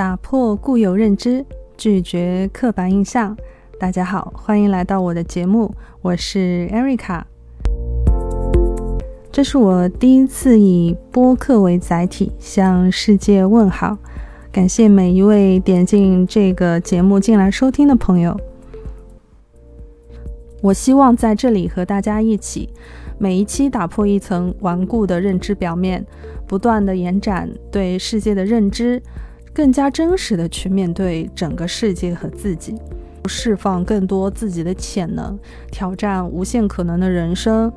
打破固有认知，拒绝刻板印象。大家好，欢迎来到我的节目，我是 Erica。这是我第一次以播客为载体向世界问好，感谢每一位点进这个节目进来收听的朋友。我希望在这里和大家一起，每一期打破一层顽固的认知表面，不断的延展对世界的认知。更加真实的去面对整个世界和自己，释放更多自己的潜能，挑战无限可能的人生。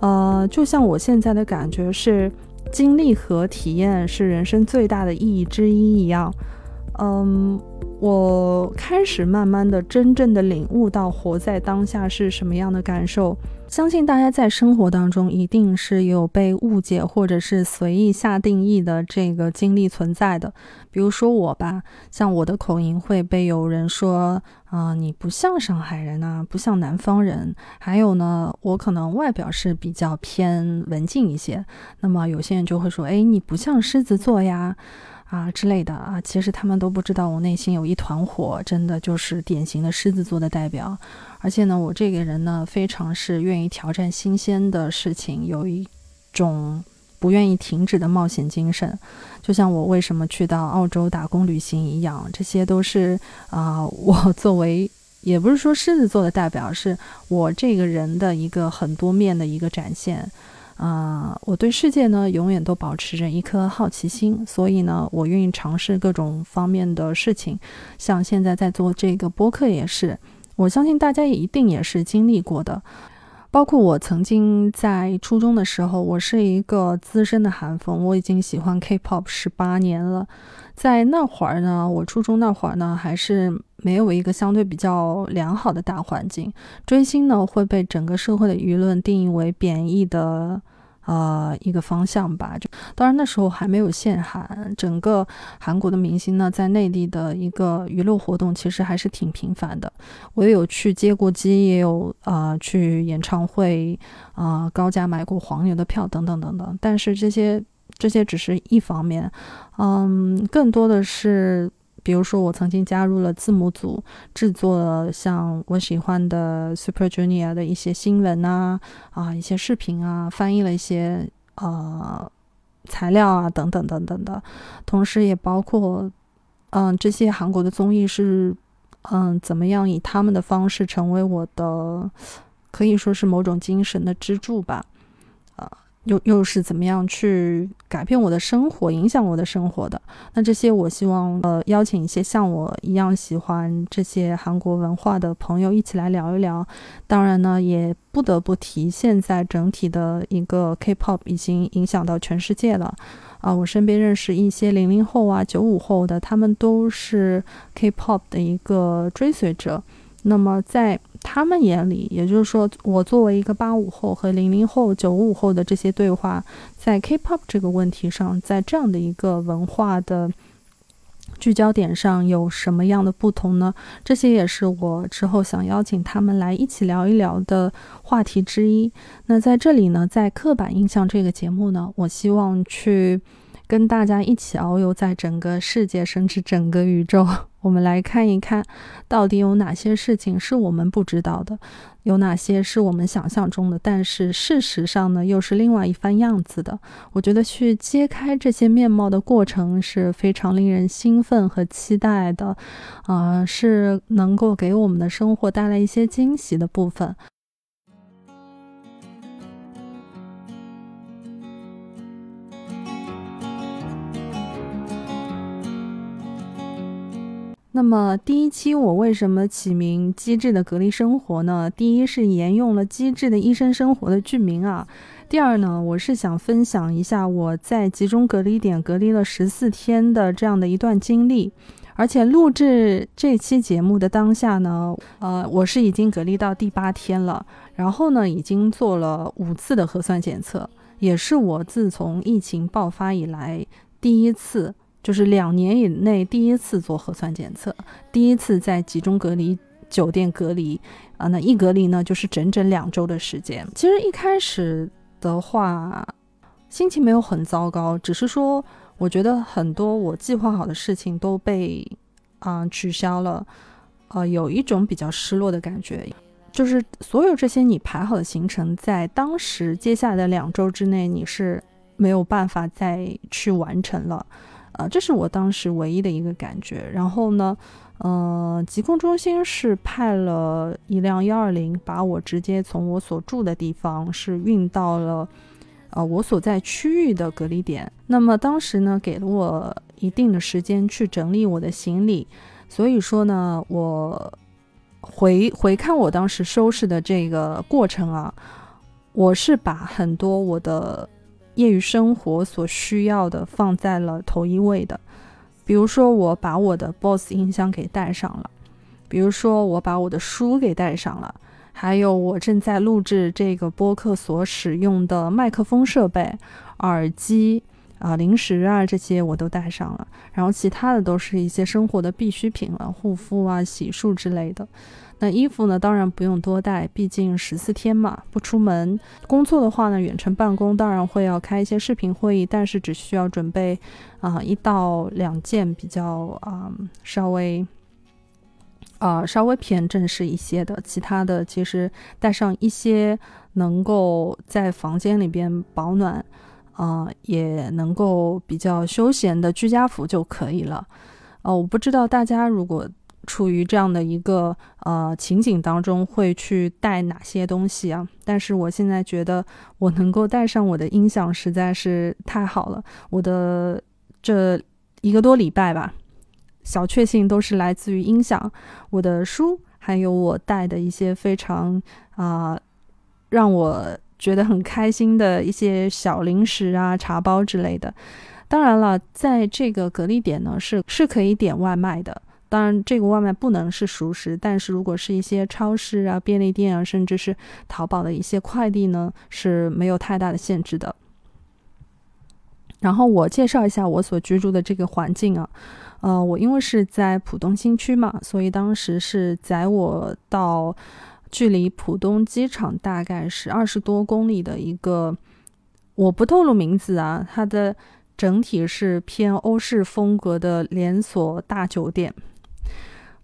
呃，就像我现在的感觉是，经历和体验是人生最大的意义之一一样。嗯，我开始慢慢的、真正的领悟到活在当下是什么样的感受。相信大家在生活当中一定是有被误解或者是随意下定义的这个经历存在的。比如说我吧，像我的口音会被有人说啊，你不像上海人啊，不像南方人。还有呢，我可能外表是比较偏文静一些，那么有些人就会说，哎，你不像狮子座呀。啊之类的啊，其实他们都不知道我内心有一团火，真的就是典型的狮子座的代表。而且呢，我这个人呢，非常是愿意挑战新鲜的事情，有一种不愿意停止的冒险精神。就像我为什么去到澳洲打工旅行一样，这些都是啊，我作为也不是说狮子座的代表，是我这个人的一个很多面的一个展现。啊，我对世界呢永远都保持着一颗好奇心，所以呢，我愿意尝试各种方面的事情。像现在在做这个播客也是，我相信大家也一定也是经历过的。包括我曾经在初中的时候，我是一个资深的韩风，我已经喜欢 K-pop 十八年了。在那会儿呢，我初中那会儿呢，还是没有一个相对比较良好的大环境，追星呢会被整个社会的舆论定义为贬义的。呃，一个方向吧。就当然那时候还没有限韩，整个韩国的明星呢，在内地的一个娱乐活动其实还是挺频繁的。我也有去接过机，也有啊去演唱会啊高价买过黄牛的票等等等等。但是这些这些只是一方面，嗯，更多的是。比如说，我曾经加入了字母组，制作了像我喜欢的 Super Junior 的一些新闻啊，啊，一些视频啊，翻译了一些呃材料啊，等等等等的。同时，也包括嗯，这些韩国的综艺是嗯，怎么样以他们的方式成为我的，可以说是某种精神的支柱吧。又又是怎么样去改变我的生活，影响我的生活的？那这些我希望呃邀请一些像我一样喜欢这些韩国文化的朋友一起来聊一聊。当然呢，也不得不提现在整体的一个 K-pop 已经影响到全世界了啊！我身边认识一些零零后啊、九五后的，他们都是 K-pop 的一个追随者。那么在他们眼里，也就是说，我作为一个八五后和零零后、九五后的这些对话，在 K-pop 这个问题上，在这样的一个文化的聚焦点上有什么样的不同呢？这些也是我之后想邀请他们来一起聊一聊的话题之一。那在这里呢，在刻板印象这个节目呢，我希望去。跟大家一起遨游在整个世界，甚至整个宇宙，我们来看一看，到底有哪些事情是我们不知道的，有哪些是我们想象中的，但是事实上呢，又是另外一番样子的。我觉得去揭开这些面貌的过程是非常令人兴奋和期待的，啊，是能够给我们的生活带来一些惊喜的部分。那么第一期我为什么起名《机智的隔离生活》呢？第一是沿用了《机智的医生生活》的剧名啊。第二呢，我是想分享一下我在集中隔离点隔离了十四天的这样的一段经历。而且录制这期节目的当下呢，呃，我是已经隔离到第八天了，然后呢，已经做了五次的核酸检测，也是我自从疫情爆发以来第一次。就是两年以内第一次做核酸检测，第一次在集中隔离酒店隔离啊，那一隔离呢就是整整两周的时间。其实一开始的话，心情没有很糟糕，只是说我觉得很多我计划好的事情都被啊取消了，呃，有一种比较失落的感觉。就是所有这些你排好的行程，在当时接下来的两周之内，你是没有办法再去完成了，呃，这是我当时唯一的一个感觉。然后呢，呃，疾控中心是派了一辆幺二零，把我直接从我所住的地方是运到了，呃，我所在区域的隔离点。那么当时呢，给了我一定的时间去整理我的行李，所以说呢，我。回回看我当时收拾的这个过程啊，我是把很多我的业余生活所需要的放在了头一位的。比如说，我把我的 BOSS 音箱给带上了；比如说，我把我的书给带上了；还有我正在录制这个播客所使用的麦克风设备、耳机啊、零食啊这些我都带上了。然后其他的都是一些生活的必需品了，护肤啊、洗漱之类的。那衣服呢？当然不用多带，毕竟十四天嘛，不出门。工作的话呢，远程办公当然会要开一些视频会议，但是只需要准备啊一到两件比较啊稍微啊稍微偏正式一些的，其他的其实带上一些能够在房间里边保暖啊，也能够比较休闲的居家服就可以了。哦，我不知道大家如果。处于这样的一个呃情景当中，会去带哪些东西啊？但是我现在觉得，我能够带上我的音响实在是太好了。我的这一个多礼拜吧，小确幸都是来自于音响、我的书，还有我带的一些非常啊让我觉得很开心的一些小零食啊、茶包之类的。当然了，在这个隔离点呢，是是可以点外卖的。当然，这个外卖不能是熟食，但是如果是一些超市啊、便利店啊，甚至是淘宝的一些快递呢，是没有太大的限制的。然后我介绍一下我所居住的这个环境啊，呃，我因为是在浦东新区嘛，所以当时是载我到距离浦东机场大概是二十多公里的一个，我不透露名字啊，它的整体是偏欧式风格的连锁大酒店。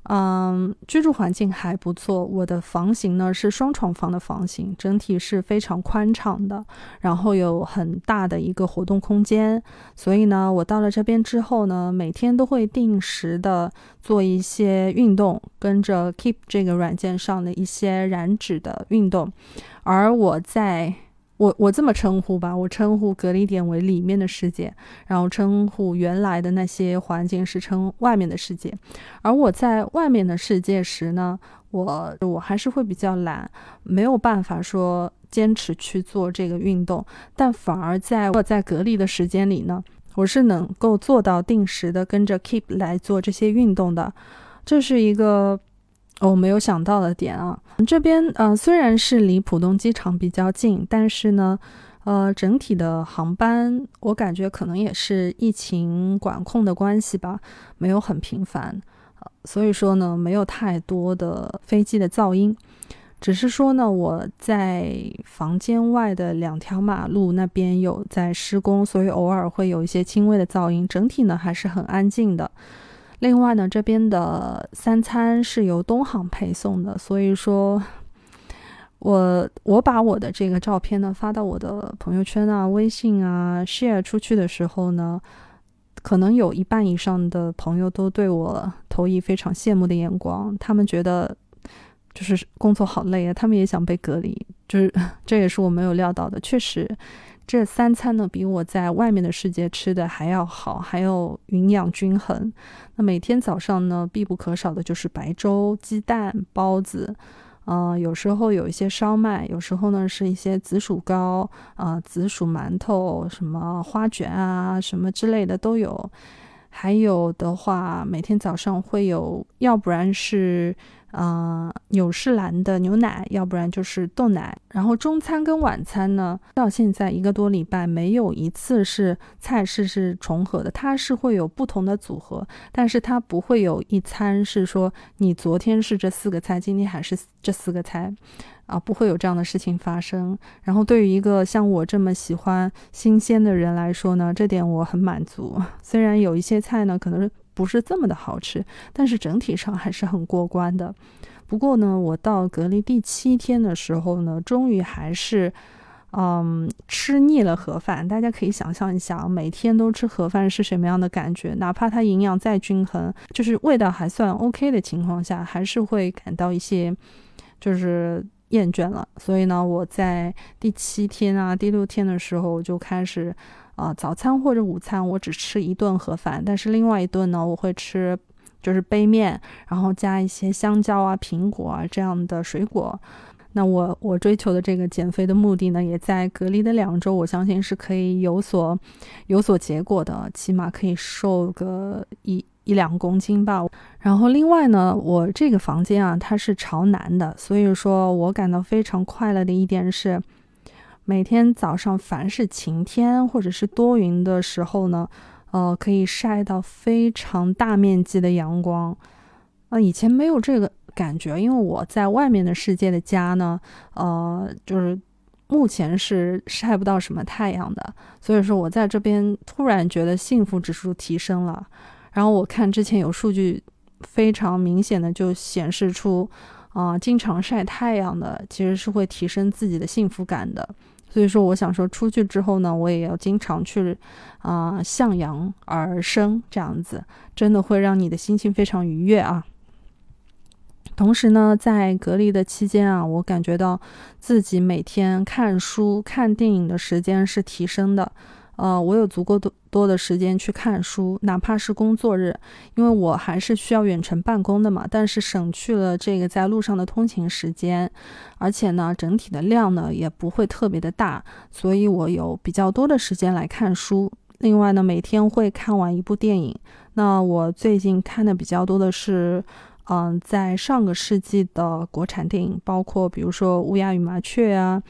嗯，居住环境还不错。我的房型呢是双床房的房型，整体是非常宽敞的，然后有很大的一个活动空间。所以呢，我到了这边之后呢，每天都会定时的做一些运动，跟着 Keep 这个软件上的一些燃脂的运动。而我在我我这么称呼吧，我称呼隔离点为里面的世界，然后称呼原来的那些环境是称外面的世界。而我在外面的世界时呢，我我还是会比较懒，没有办法说坚持去做这个运动。但反而在我在隔离的时间里呢，我是能够做到定时的跟着 Keep 来做这些运动的。这是一个。我没有想到的点啊，这边呃虽然是离浦东机场比较近，但是呢，呃整体的航班我感觉可能也是疫情管控的关系吧，没有很频繁，所以说呢没有太多的飞机的噪音，只是说呢我在房间外的两条马路那边有在施工，所以偶尔会有一些轻微的噪音，整体呢还是很安静的。另外呢，这边的三餐是由东航配送的，所以说，我我把我的这个照片呢发到我的朋友圈啊、微信啊 share 出去的时候呢，可能有一半以上的朋友都对我投以非常羡慕的眼光，他们觉得就是工作好累啊，他们也想被隔离，就是这也是我没有料到的，确实。这三餐呢，比我在外面的世界吃的还要好，还要营养均衡。那每天早上呢，必不可少的就是白粥、鸡蛋、包子，呃，有时候有一些烧麦，有时候呢是一些紫薯糕，啊，紫薯馒头，什么花卷啊，什么之类的都有。还有的话，每天早上会有，要不然是。嗯，纽仕兰的牛奶，要不然就是豆奶。然后中餐跟晚餐呢，到现在一个多礼拜没有一次是菜式是重合的，它是会有不同的组合，但是它不会有一餐是说你昨天是这四个菜，今天还是这四个菜。啊，不会有这样的事情发生。然后对于一个像我这么喜欢新鲜的人来说呢，这点我很满足。虽然有一些菜呢可能不是这么的好吃，但是整体上还是很过关的。不过呢，我到隔离第七天的时候呢，终于还是。嗯，吃腻了盒饭，大家可以想象一下，每天都吃盒饭是什么样的感觉？哪怕它营养再均衡，就是味道还算 OK 的情况下，还是会感到一些就是厌倦了。所以呢，我在第七天啊、第六天的时候就开始，啊，早餐或者午餐我只吃一顿盒饭，但是另外一顿呢，我会吃就是杯面，然后加一些香蕉啊、苹果啊这样的水果。那我我追求的这个减肥的目的呢，也在隔离的两周，我相信是可以有所有所结果的，起码可以瘦个一一两公斤吧。然后另外呢，我这个房间啊，它是朝南的，所以说我感到非常快乐的一点是，每天早上凡是晴天或者是多云的时候呢，呃，可以晒到非常大面积的阳光，啊，以前没有这个。感觉，因为我在外面的世界的家呢，呃，就是目前是晒不到什么太阳的，所以说我在这边突然觉得幸福指数提升了。然后我看之前有数据，非常明显的就显示出，啊，经常晒太阳的其实是会提升自己的幸福感的。所以说，我想说出去之后呢，我也要经常去，啊，向阳而生，这样子真的会让你的心情非常愉悦啊。同时呢，在隔离的期间啊，我感觉到自己每天看书、看电影的时间是提升的。呃，我有足够多多的时间去看书，哪怕是工作日，因为我还是需要远程办公的嘛。但是省去了这个在路上的通勤时间，而且呢，整体的量呢也不会特别的大，所以我有比较多的时间来看书。另外呢，每天会看完一部电影。那我最近看的比较多的是。嗯，在上个世纪的国产电影，包括比如说《乌鸦与麻雀》啊，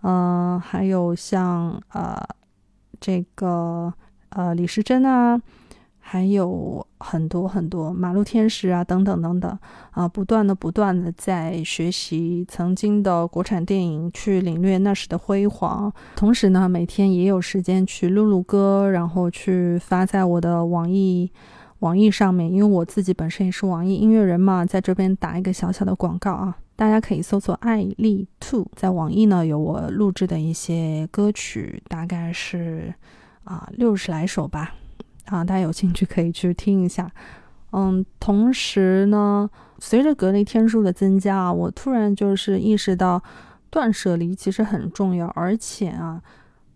嗯，还有像呃这个呃李时珍啊，还有很多很多《马路天使》啊等等等等啊，不断的不断的在学习曾经的国产电影，去领略那时的辉煌。同时呢，每天也有时间去录录歌，然后去发在我的网易。网易上面，因为我自己本身也是网易音乐人嘛，在这边打一个小小的广告啊，大家可以搜索“爱丽兔”在网易呢，有我录制的一些歌曲，大概是啊六十来首吧，啊，大家有兴趣可以去听一下。嗯，同时呢，随着隔离天数的增加啊，我突然就是意识到断舍离其实很重要，而且啊，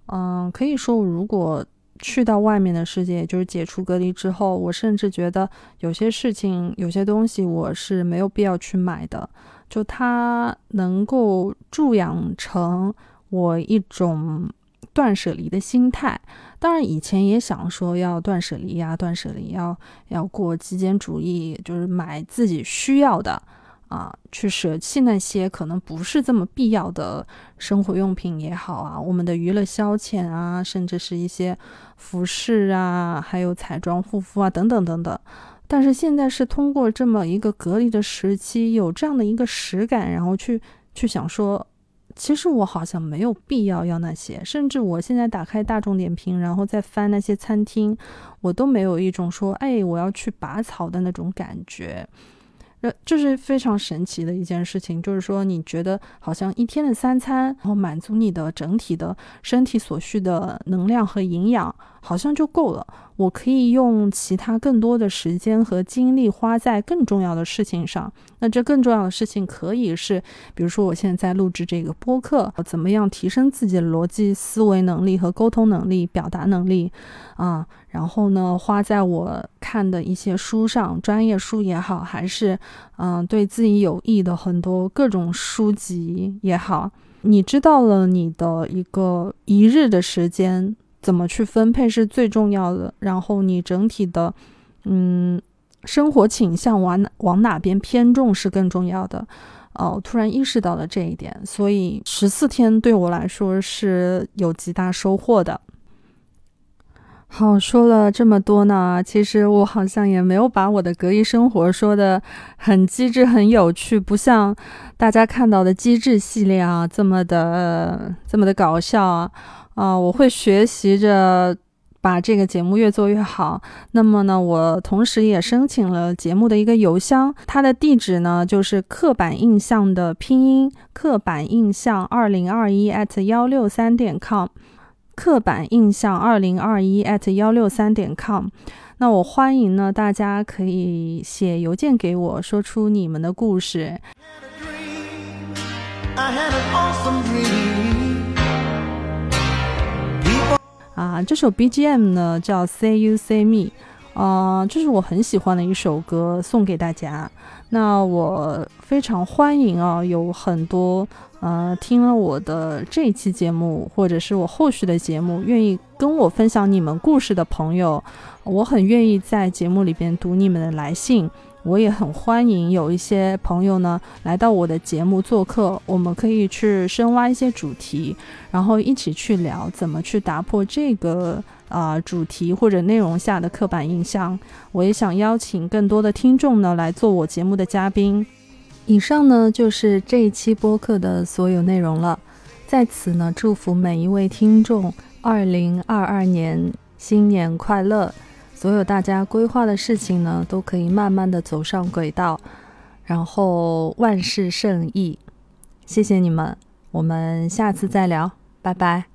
嗯，可以说如果。去到外面的世界，就是解除隔离之后，我甚至觉得有些事情、有些东西我是没有必要去买的，就它能够助养成我一种断舍离的心态。当然，以前也想说要断舍离呀，断舍离要要过极简主义，就是买自己需要的。啊，去舍弃那些可能不是这么必要的生活用品也好啊，我们的娱乐消遣啊，甚至是一些服饰啊，还有彩妆护肤啊，等等等等。但是现在是通过这么一个隔离的时期，有这样的一个实感，然后去去想说，其实我好像没有必要要那些，甚至我现在打开大众点评，然后再翻那些餐厅，我都没有一种说，哎，我要去拔草的那种感觉。这这是非常神奇的一件事情，就是说，你觉得好像一天的三餐，然后满足你的整体的身体所需的能量和营养，好像就够了。我可以用其他更多的时间和精力花在更重要的事情上。那这更重要的事情可以是，比如说我现在在录制这个播客，怎么样提升自己的逻辑思维能力和沟通能力、表达能力啊？然后呢，花在我看的一些书上，专业书也好，还是嗯对自己有益的很多各种书籍也好，你知道了你的一个一日的时间。怎么去分配是最重要的，然后你整体的，嗯，生活倾向往哪往哪边偏重是更重要的。哦，突然意识到了这一点，所以十四天对我来说是有极大收获的。好，说了这么多呢，其实我好像也没有把我的隔离生活说的很机智、很有趣，不像大家看到的机智系列啊这么的、这么的搞笑啊。啊，我会学习着把这个节目越做越好。那么呢，我同时也申请了节目的一个邮箱，它的地址呢就是刻板印象的拼音，刻板印象二零二一 at 幺六三点 com。刻板印象二零二一 at 幺六三点 com，那我欢迎呢，大家可以写邮件给我，说出你们的故事。啊，这首 BGM 呢叫 Say You Say Me，啊，这是我很喜欢的一首歌，送给大家。那我非常欢迎啊，有很多。呃，听了我的这一期节目，或者是我后续的节目，愿意跟我分享你们故事的朋友，我很愿意在节目里边读你们的来信。我也很欢迎有一些朋友呢来到我的节目做客，我们可以去深挖一些主题，然后一起去聊怎么去打破这个啊主题或者内容下的刻板印象。我也想邀请更多的听众呢来做我节目的嘉宾。以上呢就是这一期播客的所有内容了。在此呢，祝福每一位听众，二零二二年新年快乐！所有大家规划的事情呢，都可以慢慢的走上轨道，然后万事胜意。谢谢你们，我们下次再聊，拜拜。